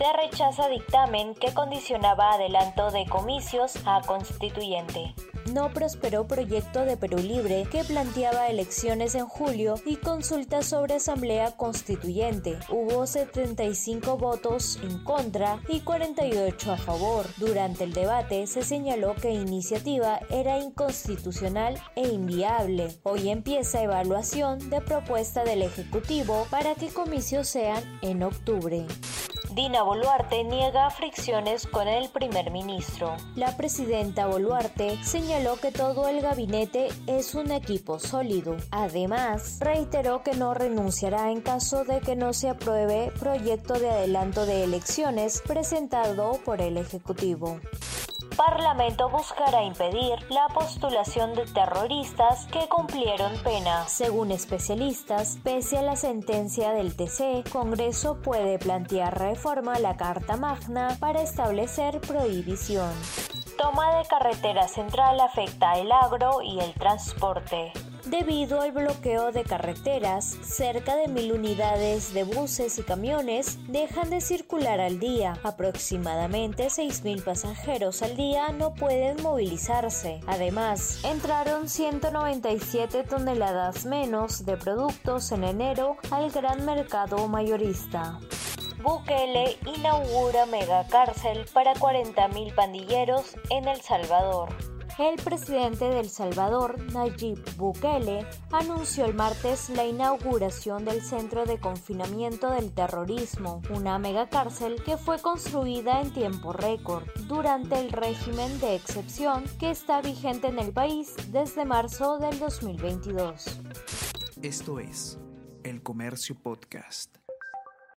se rechaza dictamen que condicionaba adelanto de comicios a constituyente. No prosperó proyecto de Perú Libre que planteaba elecciones en julio y consultas sobre asamblea constituyente. Hubo 75 votos en contra y 48 a favor. Durante el debate se señaló que iniciativa era inconstitucional e inviable. Hoy empieza evaluación de propuesta del Ejecutivo para que comicios sean en octubre. Dina Boluarte niega fricciones con el primer ministro. La presidenta Boluarte señaló que todo el gabinete es un equipo sólido. Además, reiteró que no renunciará en caso de que no se apruebe proyecto de adelanto de elecciones presentado por el Ejecutivo. Parlamento buscará impedir la postulación de terroristas que cumplieron pena. Según especialistas, pese a la sentencia del TC, Congreso puede plantear reforma a la Carta Magna para establecer prohibición. Toma de carretera central afecta el agro y el transporte. Debido al bloqueo de carreteras, cerca de mil unidades de buses y camiones dejan de circular al día. Aproximadamente 6.000 pasajeros al día no pueden movilizarse. Además, entraron 197 toneladas menos de productos en enero al gran mercado mayorista. Bukele inaugura megacárcel para 40.000 pandilleros en El Salvador. El presidente de El Salvador, Nayib Bukele, anunció el martes la inauguración del Centro de Confinamiento del Terrorismo, una megacárcel que fue construida en tiempo récord durante el régimen de excepción que está vigente en el país desde marzo del 2022. Esto es El Comercio Podcast.